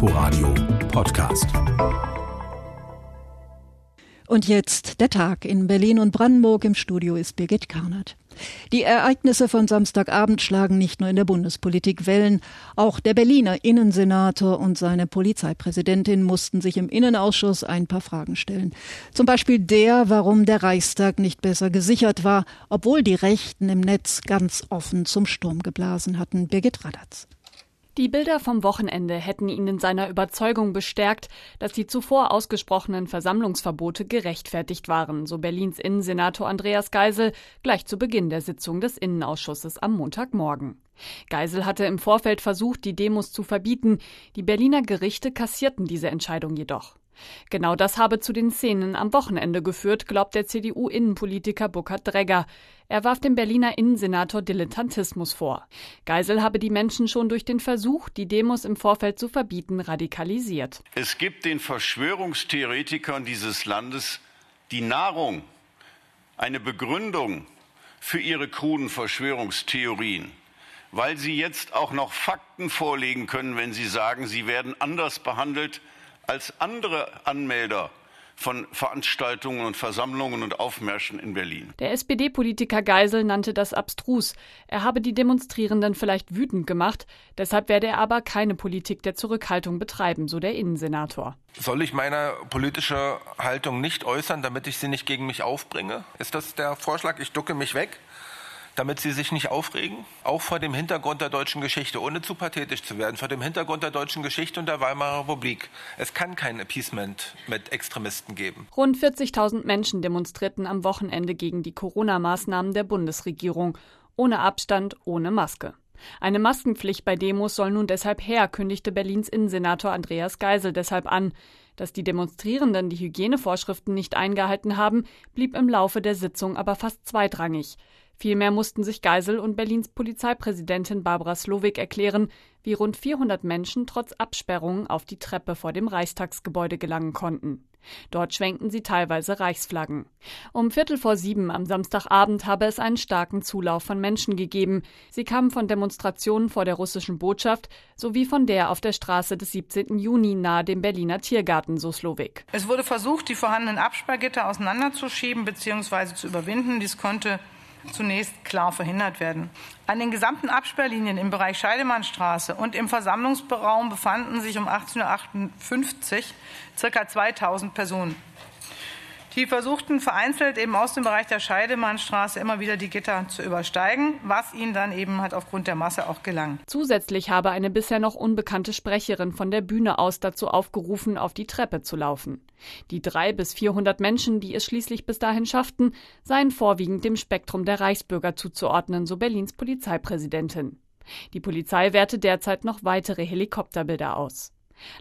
Inforadio Podcast. Und jetzt der Tag in Berlin und Brandenburg. Im Studio ist Birgit Karnert. Die Ereignisse von Samstagabend schlagen nicht nur in der Bundespolitik Wellen. Auch der Berliner Innensenator und seine Polizeipräsidentin mussten sich im Innenausschuss ein paar Fragen stellen. Zum Beispiel der, warum der Reichstag nicht besser gesichert war, obwohl die Rechten im Netz ganz offen zum Sturm geblasen hatten. Birgit Radatz. Die Bilder vom Wochenende hätten ihn in seiner Überzeugung bestärkt, dass die zuvor ausgesprochenen Versammlungsverbote gerechtfertigt waren, so Berlins Innensenator Andreas Geisel gleich zu Beginn der Sitzung des Innenausschusses am Montagmorgen. Geisel hatte im Vorfeld versucht, die Demos zu verbieten. Die Berliner Gerichte kassierten diese Entscheidung jedoch. Genau das habe zu den Szenen am Wochenende geführt, glaubt der CDU-Innenpolitiker Burkhard Dregger. Er warf dem Berliner Innensenator Dilettantismus vor. Geisel habe die Menschen schon durch den Versuch, die Demos im Vorfeld zu verbieten, radikalisiert. Es gibt den Verschwörungstheoretikern dieses Landes die Nahrung, eine Begründung für ihre kruden Verschwörungstheorien weil sie jetzt auch noch Fakten vorlegen können, wenn sie sagen, sie werden anders behandelt als andere Anmelder von Veranstaltungen und Versammlungen und Aufmärschen in Berlin. Der SPD-Politiker Geisel nannte das abstrus. Er habe die Demonstrierenden vielleicht wütend gemacht, deshalb werde er aber keine Politik der Zurückhaltung betreiben, so der Innensenator. Soll ich meine politische Haltung nicht äußern, damit ich sie nicht gegen mich aufbringe? Ist das der Vorschlag? Ich ducke mich weg? Damit sie sich nicht aufregen, auch vor dem Hintergrund der deutschen Geschichte, ohne zu pathetisch zu werden, vor dem Hintergrund der deutschen Geschichte und der Weimarer Republik. Es kann kein Appeasement mit Extremisten geben. Rund 40.000 Menschen demonstrierten am Wochenende gegen die Corona-Maßnahmen der Bundesregierung, ohne Abstand, ohne Maske. Eine Maskenpflicht bei Demos soll nun deshalb her, kündigte Berlins Innensenator Andreas Geisel deshalb an. Dass die Demonstrierenden die Hygienevorschriften nicht eingehalten haben, blieb im Laufe der Sitzung aber fast zweitrangig. Vielmehr mussten sich Geisel und Berlins Polizeipräsidentin Barbara Slowik erklären, wie rund 400 Menschen trotz Absperrungen auf die Treppe vor dem Reichstagsgebäude gelangen konnten. Dort schwenkten sie teilweise Reichsflaggen. Um Viertel vor sieben am Samstagabend habe es einen starken Zulauf von Menschen gegeben. Sie kamen von Demonstrationen vor der russischen Botschaft sowie von der auf der Straße des 17. Juni nahe dem Berliner Tiergarten, so Slowik. Es wurde versucht, die vorhandenen Absperrgitter auseinanderzuschieben bzw. zu überwinden. Dies konnte zunächst klar verhindert werden. An den gesamten Absperrlinien im Bereich Scheidemannstraße und im Versammlungsraum befanden sich um 18.58 Uhr ca. 2000 Personen. Die versuchten vereinzelt eben aus dem Bereich der Scheidemannstraße immer wieder die Gitter zu übersteigen, was ihnen dann eben halt aufgrund der Masse auch gelang. Zusätzlich habe eine bisher noch unbekannte Sprecherin von der Bühne aus dazu aufgerufen, auf die Treppe zu laufen. Die drei bis vierhundert Menschen, die es schließlich bis dahin schafften, seien vorwiegend dem Spektrum der Reichsbürger zuzuordnen, so Berlins Polizeipräsidentin. Die Polizei werte derzeit noch weitere Helikopterbilder aus.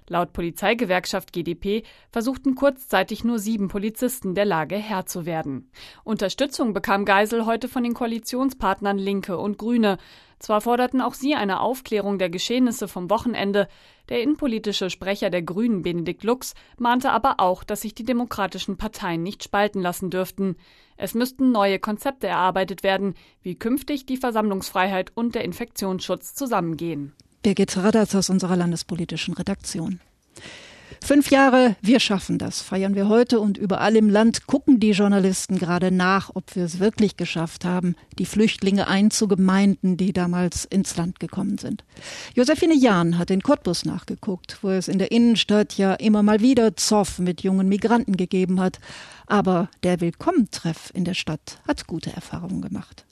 Laut Polizeigewerkschaft GdP versuchten kurzzeitig nur sieben Polizisten der Lage Herr zu werden. Unterstützung bekam Geisel heute von den Koalitionspartnern Linke und Grüne. Zwar forderten auch sie eine Aufklärung der Geschehnisse vom Wochenende, der innenpolitische Sprecher der Grünen Benedikt Lux mahnte aber auch, dass sich die demokratischen Parteien nicht spalten lassen dürften. Es müssten neue Konzepte erarbeitet werden, wie künftig die Versammlungsfreiheit und der Infektionsschutz zusammengehen. Birgit Radatz aus unserer landespolitischen Redaktion. Fünf Jahre, wir schaffen das, feiern wir heute und überall im Land gucken die Journalisten gerade nach, ob wir es wirklich geschafft haben, die Flüchtlinge einzugemeinden, die damals ins Land gekommen sind. Josephine Jahn hat in Cottbus nachgeguckt, wo es in der Innenstadt ja immer mal wieder Zoff mit jungen Migranten gegeben hat. Aber der Willkommentreff in der Stadt hat gute Erfahrungen gemacht.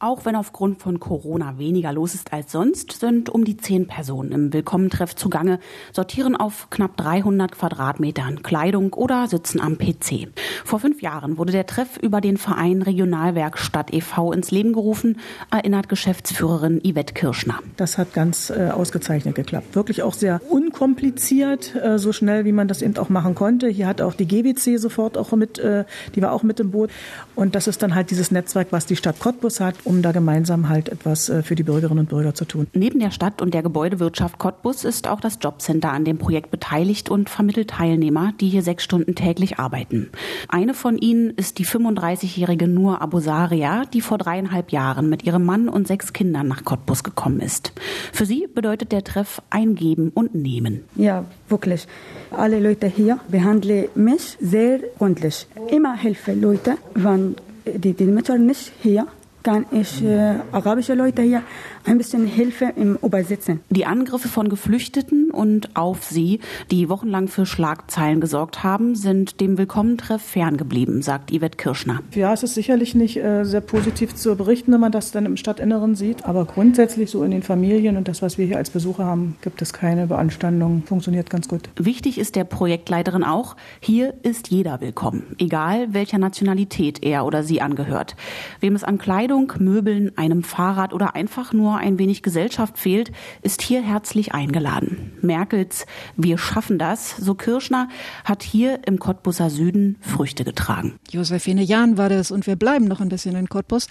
Auch wenn aufgrund von Corona weniger los ist als sonst, sind um die zehn Personen im Willkommentreff zugange, sortieren auf knapp 300 Quadratmetern Kleidung oder sitzen am PC. Vor fünf Jahren wurde der Treff über den Verein Regionalwerkstatt e.V. ins Leben gerufen, erinnert Geschäftsführerin Yvette Kirschner. Das hat ganz äh, ausgezeichnet geklappt. Wirklich auch sehr unkompliziert, äh, so schnell wie man das eben auch machen konnte. Hier hat auch die GWC sofort auch mit, äh, die war auch mit im Boot. Und das ist dann halt dieses Netzwerk, was die Stadt Cottbus hat um da gemeinsam halt etwas äh, für die Bürgerinnen und Bürger zu tun. Neben der Stadt und der Gebäudewirtschaft Cottbus ist auch das Jobcenter an dem Projekt beteiligt und vermittelt Teilnehmer, die hier sechs Stunden täglich arbeiten. Eine von ihnen ist die 35-jährige Nur Abusaria, die vor dreieinhalb Jahren mit ihrem Mann und sechs Kindern nach Cottbus gekommen ist. Für sie bedeutet der Treff eingeben und nehmen. Ja, wirklich. Alle Leute hier behandeln mich sehr freundlich. Immer helfe Leute, wenn die, die Mütter nicht hier kann ich äh, arabische Leute hier ein bisschen Hilfe im Übersetzen. Die Angriffe von Geflüchteten und auf sie, die wochenlang für Schlagzeilen gesorgt haben, sind dem Willkommentreff ferngeblieben, sagt Yvette Kirschner. Ja, es ist sicherlich nicht äh, sehr positiv zu berichten, wenn man das dann im Stadtinneren sieht. Aber grundsätzlich so in den Familien und das, was wir hier als Besucher haben, gibt es keine Beanstandung. Funktioniert ganz gut. Wichtig ist der Projektleiterin auch, hier ist jeder willkommen, egal welcher Nationalität er oder sie angehört. Wem es an Kleidung, Möbeln, einem Fahrrad oder einfach nur ein wenig Gesellschaft fehlt, ist hier herzlich eingeladen. Merkels Wir schaffen das, so Kirschner, hat hier im Cottbuser Süden Früchte getragen. Josephine Jahn war das und wir bleiben noch ein bisschen in Cottbus.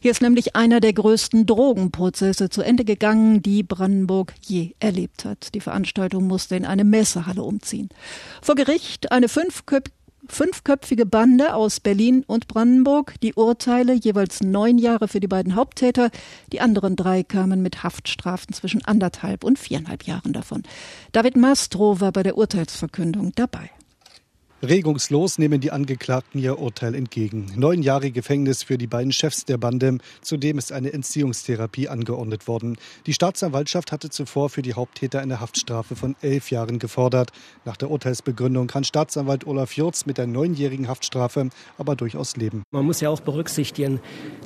Hier ist nämlich einer der größten Drogenprozesse zu Ende gegangen, die Brandenburg je erlebt hat. Die Veranstaltung musste in eine Messehalle umziehen. Vor Gericht eine fünfköpfige fünfköpfige Bande aus Berlin und Brandenburg. Die Urteile jeweils neun Jahre für die beiden Haupttäter. Die anderen drei kamen mit Haftstrafen zwischen anderthalb und viereinhalb Jahren davon. David Mastro war bei der Urteilsverkündung dabei. Regungslos nehmen die Angeklagten ihr Urteil entgegen. Neun Jahre Gefängnis für die beiden Chefs der Bande. Zudem ist eine Entziehungstherapie angeordnet worden. Die Staatsanwaltschaft hatte zuvor für die Haupttäter eine Haftstrafe von elf Jahren gefordert. Nach der Urteilsbegründung kann Staatsanwalt Olaf Jurz mit der neunjährigen Haftstrafe aber durchaus leben. Man muss ja auch berücksichtigen,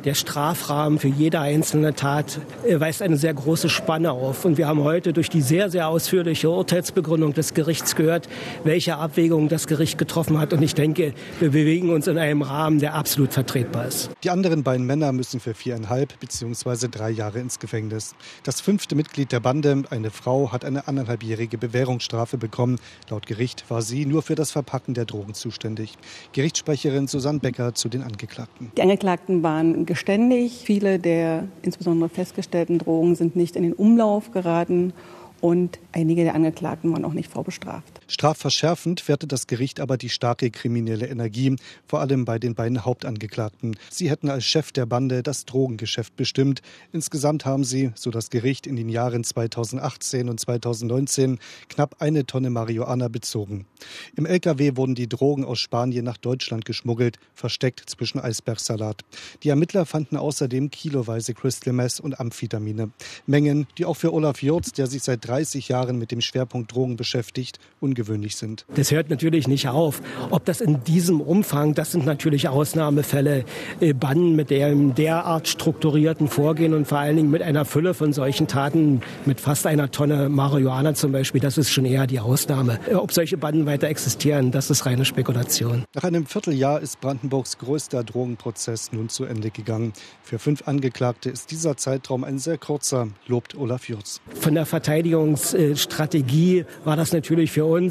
der Strafrahmen für jede einzelne Tat äh, weist eine sehr große Spanne auf. Und wir haben heute durch die sehr, sehr ausführliche Urteilsbegründung des Gerichts gehört, welche Abwägungen das Gericht getroffen hat. Und ich denke, wir bewegen uns in einem Rahmen, der absolut vertretbar ist. Die anderen beiden Männer müssen für viereinhalb bzw. drei Jahre ins Gefängnis. Das fünfte Mitglied der Bande, eine Frau, hat eine anderthalbjährige Bewährungsstrafe bekommen. Laut Gericht war sie nur für das Verpacken der Drogen zuständig. Gerichtssprecherin Susanne Becker zu den Angeklagten. Die Angeklagten waren geständig. Viele der insbesondere festgestellten Drogen sind nicht in den Umlauf geraten und einige der Angeklagten waren auch nicht vorbestraft. Strafverschärfend wertet das Gericht aber die starke kriminelle Energie, vor allem bei den beiden Hauptangeklagten. Sie hätten als Chef der Bande das Drogengeschäft bestimmt. Insgesamt haben sie, so das Gericht, in den Jahren 2018 und 2019 knapp eine Tonne Marihuana bezogen. Im LKW wurden die Drogen aus Spanien nach Deutschland geschmuggelt, versteckt zwischen Eisbergsalat. Die Ermittler fanden außerdem kiloweise Crystal Meth und Amphetamine. Mengen, die auch für Olaf Jurz, der sich seit 30 Jahren mit dem Schwerpunkt Drogen beschäftigt, ungewöhnlich sind. Das hört natürlich nicht auf. Ob das in diesem Umfang, das sind natürlich Ausnahmefälle, äh, Banden mit dem derart strukturierten Vorgehen und vor allen Dingen mit einer Fülle von solchen Taten, mit fast einer Tonne Marihuana zum Beispiel, das ist schon eher die Ausnahme. Äh, ob solche Banden weiter existieren, das ist reine Spekulation. Nach einem Vierteljahr ist Brandenburgs größter Drogenprozess nun zu Ende gegangen. Für fünf Angeklagte ist dieser Zeitraum ein sehr kurzer, lobt Olaf Jurz. Von der Verteidigungsstrategie war das natürlich für uns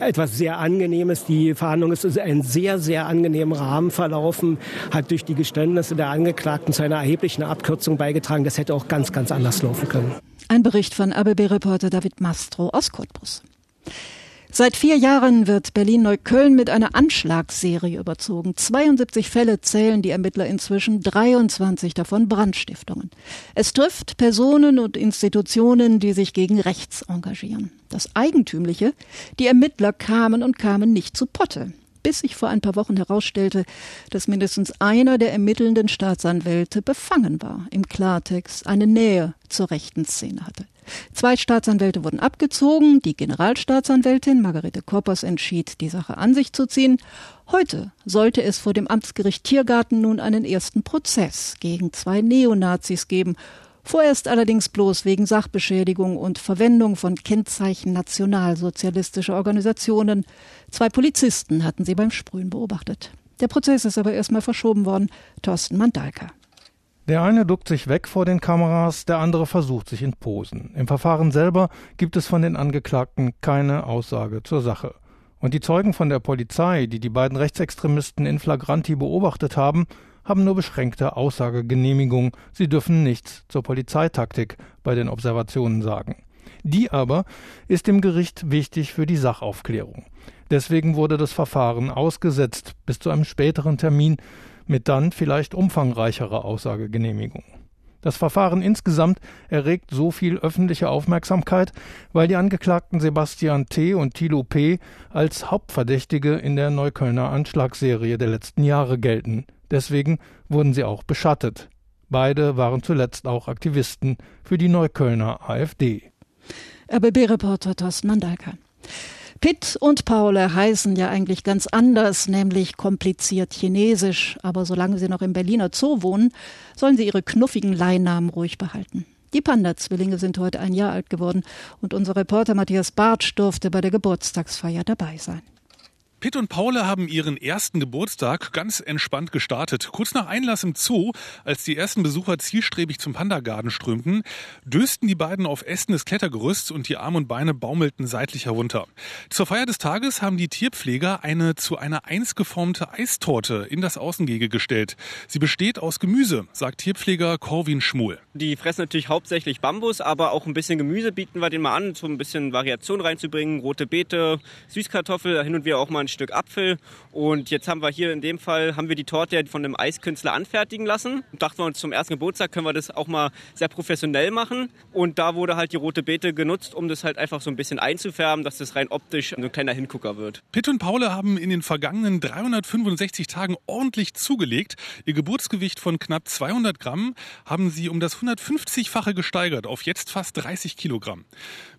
etwas sehr Angenehmes. Die Verhandlung ist in einem sehr, sehr angenehmen Rahmen verlaufen, hat durch die Geständnisse der Angeklagten zu einer erheblichen Abkürzung beigetragen. Das hätte auch ganz, ganz anders laufen können. Ein Bericht von ABB-Reporter David Mastro aus Cottbus. Seit vier Jahren wird Berlin-Neukölln mit einer Anschlagsserie überzogen. 72 Fälle zählen die Ermittler inzwischen, 23 davon Brandstiftungen. Es trifft Personen und Institutionen, die sich gegen rechts engagieren. Das Eigentümliche, die Ermittler kamen und kamen nicht zu Potte bis sich vor ein paar Wochen herausstellte, dass mindestens einer der ermittelnden Staatsanwälte befangen war, im Klartext eine Nähe zur rechten Szene hatte. Zwei Staatsanwälte wurden abgezogen. Die Generalstaatsanwältin Margarete Koppers entschied, die Sache an sich zu ziehen. Heute sollte es vor dem Amtsgericht Tiergarten nun einen ersten Prozess gegen zwei Neonazis geben. Vorerst allerdings bloß wegen Sachbeschädigung und Verwendung von Kennzeichen nationalsozialistischer Organisationen. Zwei Polizisten hatten sie beim Sprühen beobachtet. Der Prozess ist aber erstmal verschoben worden. Thorsten Mandalka. Der eine duckt sich weg vor den Kameras, der andere versucht sich in Posen. Im Verfahren selber gibt es von den Angeklagten keine Aussage zur Sache. Und die Zeugen von der Polizei, die die beiden Rechtsextremisten in flagranti beobachtet haben, haben nur beschränkte Aussagegenehmigung. Sie dürfen nichts zur Polizeitaktik bei den Observationen sagen. Die aber ist dem Gericht wichtig für die Sachaufklärung. Deswegen wurde das Verfahren ausgesetzt bis zu einem späteren Termin mit dann vielleicht umfangreicherer Aussagegenehmigung. Das Verfahren insgesamt erregt so viel öffentliche Aufmerksamkeit, weil die Angeklagten Sebastian T. und Thilo P. als Hauptverdächtige in der Neuköllner Anschlagsserie der letzten Jahre gelten. Deswegen wurden sie auch beschattet. Beide waren zuletzt auch Aktivisten für die Neuköllner AfD. RBB-Reporter Thorsten Mandalka. Pitt und Paul heißen ja eigentlich ganz anders, nämlich kompliziert chinesisch. Aber solange sie noch im Berliner Zoo wohnen, sollen sie ihre knuffigen Leihnamen ruhig behalten. Die Panda-Zwillinge sind heute ein Jahr alt geworden und unser Reporter Matthias Bartsch durfte bei der Geburtstagsfeier dabei sein. Pitt und Paule haben ihren ersten Geburtstag ganz entspannt gestartet. Kurz nach Einlass im Zoo, als die ersten Besucher zielstrebig zum Pandagarten strömten, dösten die beiden auf Ästen des Klettergerüsts und die Arme und Beine baumelten seitlich herunter. Zur Feier des Tages haben die Tierpfleger eine zu einer Eins geformte Eistorte in das Außengehege gestellt. Sie besteht aus Gemüse, sagt Tierpfleger Corwin Schmuhl. Die fressen natürlich hauptsächlich Bambus, aber auch ein bisschen Gemüse bieten wir denen mal an, so ein bisschen Variation reinzubringen. Rote Beete, Süßkartoffel, hin und wieder auch mal ein Stück Apfel. Und jetzt haben wir hier in dem Fall haben wir die Torte von einem Eiskünstler anfertigen lassen. Dachten wir uns zum ersten Geburtstag können wir das auch mal sehr professionell machen. Und da wurde halt die rote Beete genutzt, um das halt einfach so ein bisschen einzufärben, dass das rein optisch ein kleiner Hingucker wird. Pitt und Paule haben in den vergangenen 365 Tagen ordentlich zugelegt. Ihr Geburtsgewicht von knapp 200 Gramm haben sie um das 150-fache gesteigert auf jetzt fast 30 Kilogramm.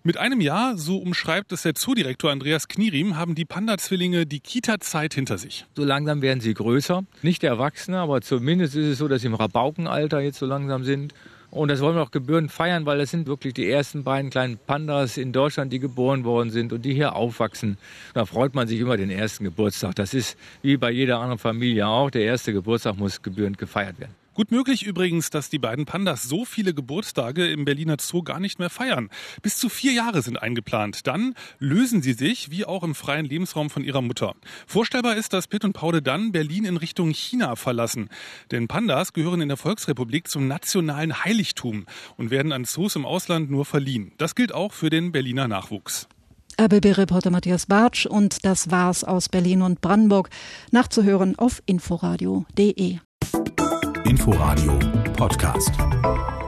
Mit einem Jahr, so umschreibt es der Zoodirektor Andreas Knierim, haben die Panda-Zwillinge die Kita-Zeit hinter sich. So langsam werden sie größer. Nicht Erwachsene, aber zumindest ist es so, dass sie im Rabaukenalter jetzt so langsam sind. Und das wollen wir auch gebührend feiern, weil das sind wirklich die ersten beiden kleinen Pandas in Deutschland, die geboren worden sind und die hier aufwachsen. Da freut man sich immer den ersten Geburtstag. Das ist wie bei jeder anderen Familie auch. Der erste Geburtstag muss gebührend gefeiert werden. Gut möglich übrigens, dass die beiden Pandas so viele Geburtstage im Berliner Zoo gar nicht mehr feiern. Bis zu vier Jahre sind eingeplant. Dann lösen sie sich, wie auch im freien Lebensraum von ihrer Mutter. Vorstellbar ist, dass Pitt und Paule dann Berlin in Richtung China verlassen. Denn Pandas gehören in der Volksrepublik zum nationalen Heiligtum und werden an Zoos im Ausland nur verliehen. Das gilt auch für den Berliner Nachwuchs. RBB-Reporter Matthias Bartsch und das war's aus Berlin und Brandenburg. Nachzuhören auf inforadio.de. Inforadio Podcast.